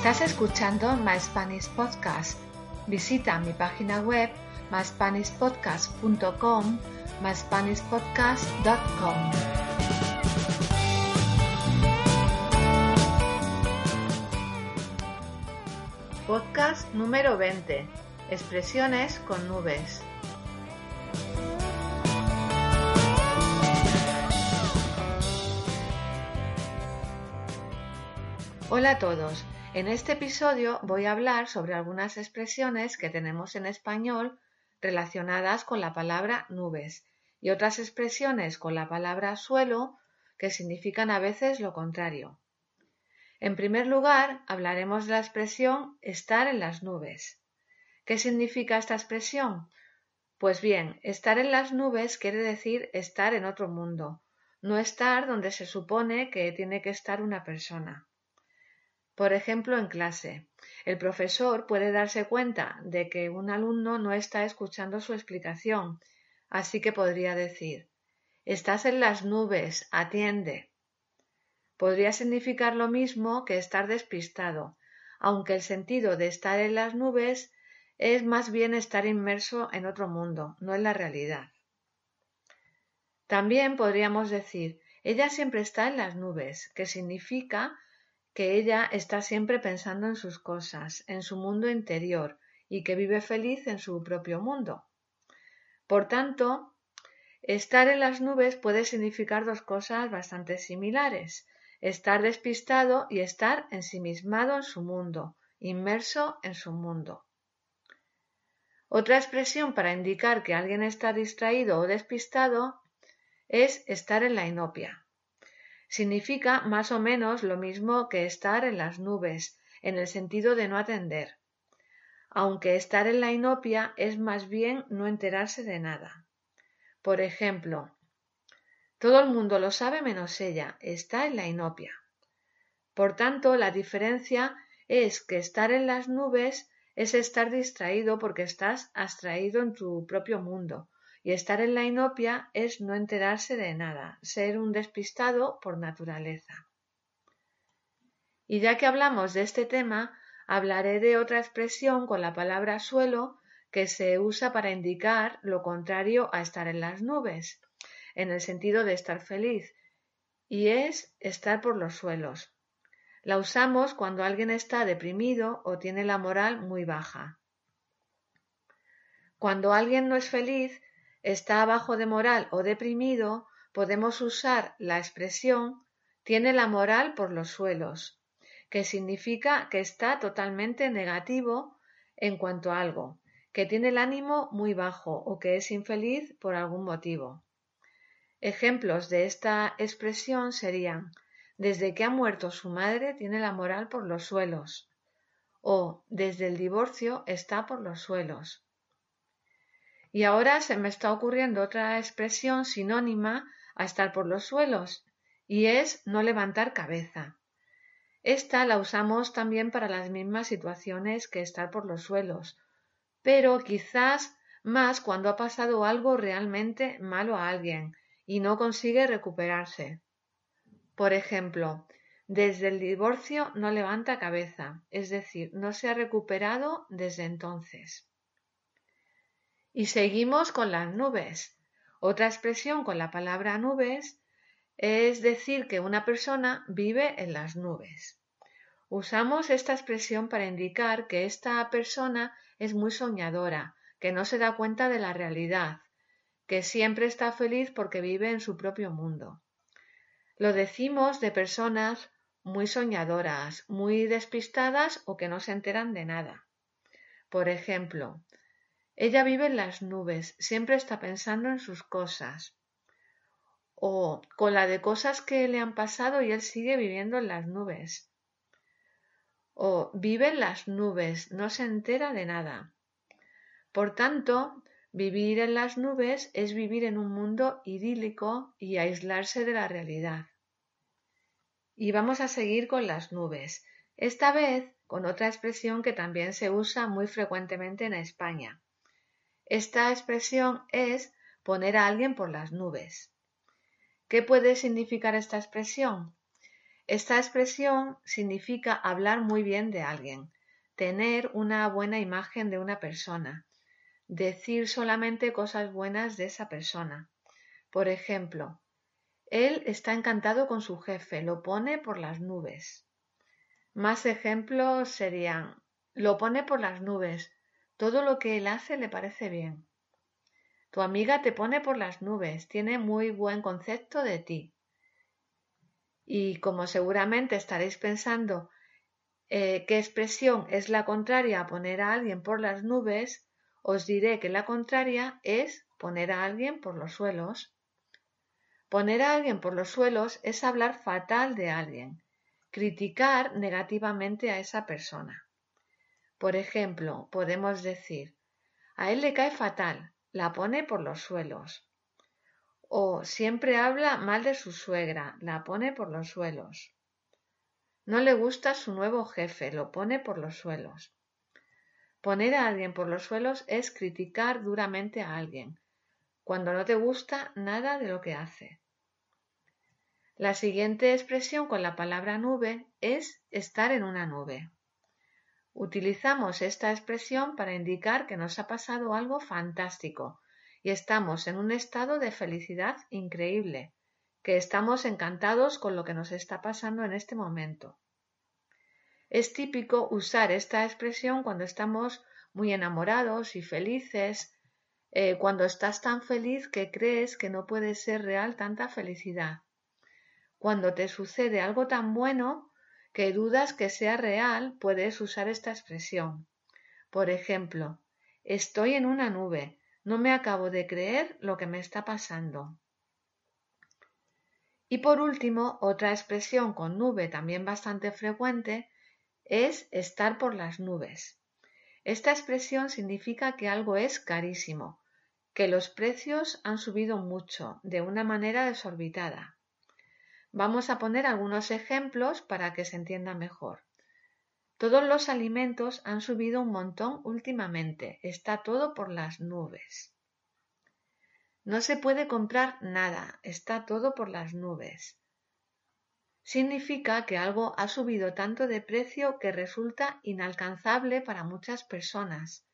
Estás escuchando My Spanish Podcast. Visita mi página web myspanishpodcast.com, myspanishpodcast.com. Podcast número 20. Expresiones con nubes. Hola a todos. En este episodio voy a hablar sobre algunas expresiones que tenemos en español relacionadas con la palabra nubes y otras expresiones con la palabra suelo que significan a veces lo contrario. En primer lugar, hablaremos de la expresión estar en las nubes. ¿Qué significa esta expresión? Pues bien, estar en las nubes quiere decir estar en otro mundo, no estar donde se supone que tiene que estar una persona. Por ejemplo, en clase, el profesor puede darse cuenta de que un alumno no está escuchando su explicación, así que podría decir Estás en las nubes, atiende. Podría significar lo mismo que estar despistado, aunque el sentido de estar en las nubes es más bien estar inmerso en otro mundo, no en la realidad. También podríamos decir ella siempre está en las nubes, que significa que ella está siempre pensando en sus cosas, en su mundo interior, y que vive feliz en su propio mundo. Por tanto, estar en las nubes puede significar dos cosas bastante similares, estar despistado y estar ensimismado en su mundo, inmerso en su mundo. Otra expresión para indicar que alguien está distraído o despistado es estar en la inopia. Significa más o menos lo mismo que estar en las nubes, en el sentido de no atender, aunque estar en la inopia es más bien no enterarse de nada. Por ejemplo, todo el mundo lo sabe menos ella, está en la inopia. Por tanto, la diferencia es que estar en las nubes es estar distraído porque estás abstraído en tu propio mundo, y estar en la inopia es no enterarse de nada, ser un despistado por naturaleza. Y ya que hablamos de este tema, hablaré de otra expresión con la palabra suelo que se usa para indicar lo contrario a estar en las nubes, en el sentido de estar feliz, y es estar por los suelos. La usamos cuando alguien está deprimido o tiene la moral muy baja. Cuando alguien no es feliz, está bajo de moral o deprimido, podemos usar la expresión tiene la moral por los suelos, que significa que está totalmente negativo en cuanto a algo, que tiene el ánimo muy bajo o que es infeliz por algún motivo. Ejemplos de esta expresión serían desde que ha muerto su madre tiene la moral por los suelos o desde el divorcio está por los suelos. Y ahora se me está ocurriendo otra expresión sinónima a estar por los suelos, y es no levantar cabeza. Esta la usamos también para las mismas situaciones que estar por los suelos, pero quizás más cuando ha pasado algo realmente malo a alguien y no consigue recuperarse. Por ejemplo, desde el divorcio no levanta cabeza, es decir, no se ha recuperado desde entonces. Y seguimos con las nubes. Otra expresión con la palabra nubes es decir que una persona vive en las nubes. Usamos esta expresión para indicar que esta persona es muy soñadora, que no se da cuenta de la realidad, que siempre está feliz porque vive en su propio mundo. Lo decimos de personas muy soñadoras, muy despistadas o que no se enteran de nada. Por ejemplo, ella vive en las nubes, siempre está pensando en sus cosas. o con la de cosas que le han pasado y él sigue viviendo en las nubes. O vive en las nubes, no se entera de nada. Por tanto, vivir en las nubes es vivir en un mundo idílico y aislarse de la realidad. Y vamos a seguir con las nubes, esta vez con otra expresión que también se usa muy frecuentemente en España. Esta expresión es poner a alguien por las nubes. ¿Qué puede significar esta expresión? Esta expresión significa hablar muy bien de alguien, tener una buena imagen de una persona, decir solamente cosas buenas de esa persona. Por ejemplo, él está encantado con su jefe, lo pone por las nubes. Más ejemplos serían, lo pone por las nubes, todo lo que él hace le parece bien. Tu amiga te pone por las nubes, tiene muy buen concepto de ti. Y como seguramente estaréis pensando eh, qué expresión es la contraria a poner a alguien por las nubes, os diré que la contraria es poner a alguien por los suelos. Poner a alguien por los suelos es hablar fatal de alguien, criticar negativamente a esa persona. Por ejemplo, podemos decir, a él le cae fatal, la pone por los suelos. O siempre habla mal de su suegra, la pone por los suelos. No le gusta su nuevo jefe, lo pone por los suelos. Poner a alguien por los suelos es criticar duramente a alguien, cuando no te gusta nada de lo que hace. La siguiente expresión con la palabra nube es estar en una nube. Utilizamos esta expresión para indicar que nos ha pasado algo fantástico y estamos en un estado de felicidad increíble, que estamos encantados con lo que nos está pasando en este momento. Es típico usar esta expresión cuando estamos muy enamorados y felices, eh, cuando estás tan feliz que crees que no puede ser real tanta felicidad. Cuando te sucede algo tan bueno que dudas que sea real, puedes usar esta expresión. Por ejemplo, estoy en una nube, no me acabo de creer lo que me está pasando. Y por último, otra expresión con nube también bastante frecuente es estar por las nubes. Esta expresión significa que algo es carísimo, que los precios han subido mucho, de una manera desorbitada. Vamos a poner algunos ejemplos para que se entienda mejor. Todos los alimentos han subido un montón últimamente. Está todo por las nubes. No se puede comprar nada. Está todo por las nubes. Significa que algo ha subido tanto de precio que resulta inalcanzable para muchas personas.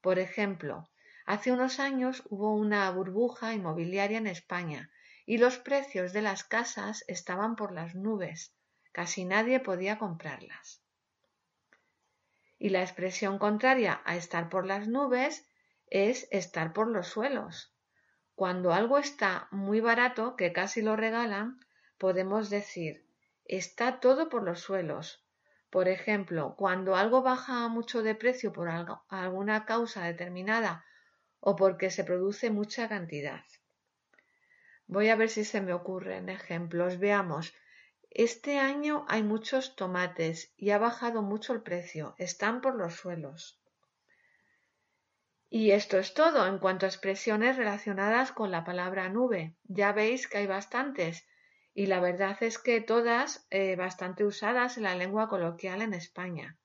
Por ejemplo, hace unos años hubo una burbuja inmobiliaria en España y los precios de las casas estaban por las nubes, casi nadie podía comprarlas. Y la expresión contraria a estar por las nubes es estar por los suelos. Cuando algo está muy barato, que casi lo regalan, podemos decir está todo por los suelos. Por ejemplo, cuando algo baja mucho de precio por alguna causa determinada o porque se produce mucha cantidad. Voy a ver si se me ocurren ejemplos. Veamos. Este año hay muchos tomates y ha bajado mucho el precio. Están por los suelos. Y esto es todo en cuanto a expresiones relacionadas con la palabra nube. Ya veis que hay bastantes y la verdad es que todas eh, bastante usadas en la lengua coloquial en España.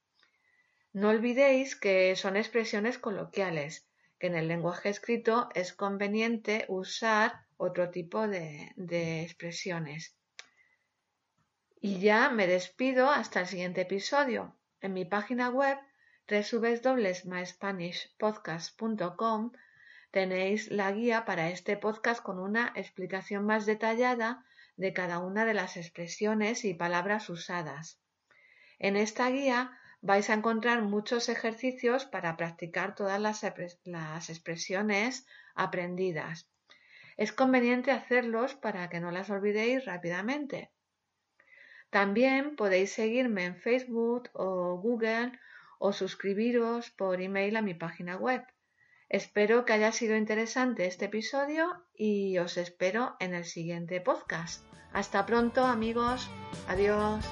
No olvidéis que son expresiones coloquiales, que en el lenguaje escrito es conveniente usar otro tipo de, expresiones. Y ya me despido hasta el siguiente episodio. En mi página web www.myspanishpodcast.com tenéis la guía para este podcast con una explicación más detallada de cada una de las expresiones y palabras usadas. En esta guía vais a encontrar muchos ejercicios para practicar todas las, las expresiones aprendidas es conveniente hacerlos para que no las olvidéis rápidamente. También podéis seguirme en Facebook o Google o suscribiros por email a mi página web. Espero que haya sido interesante este episodio y os espero en el siguiente podcast. Hasta pronto amigos. Adiós.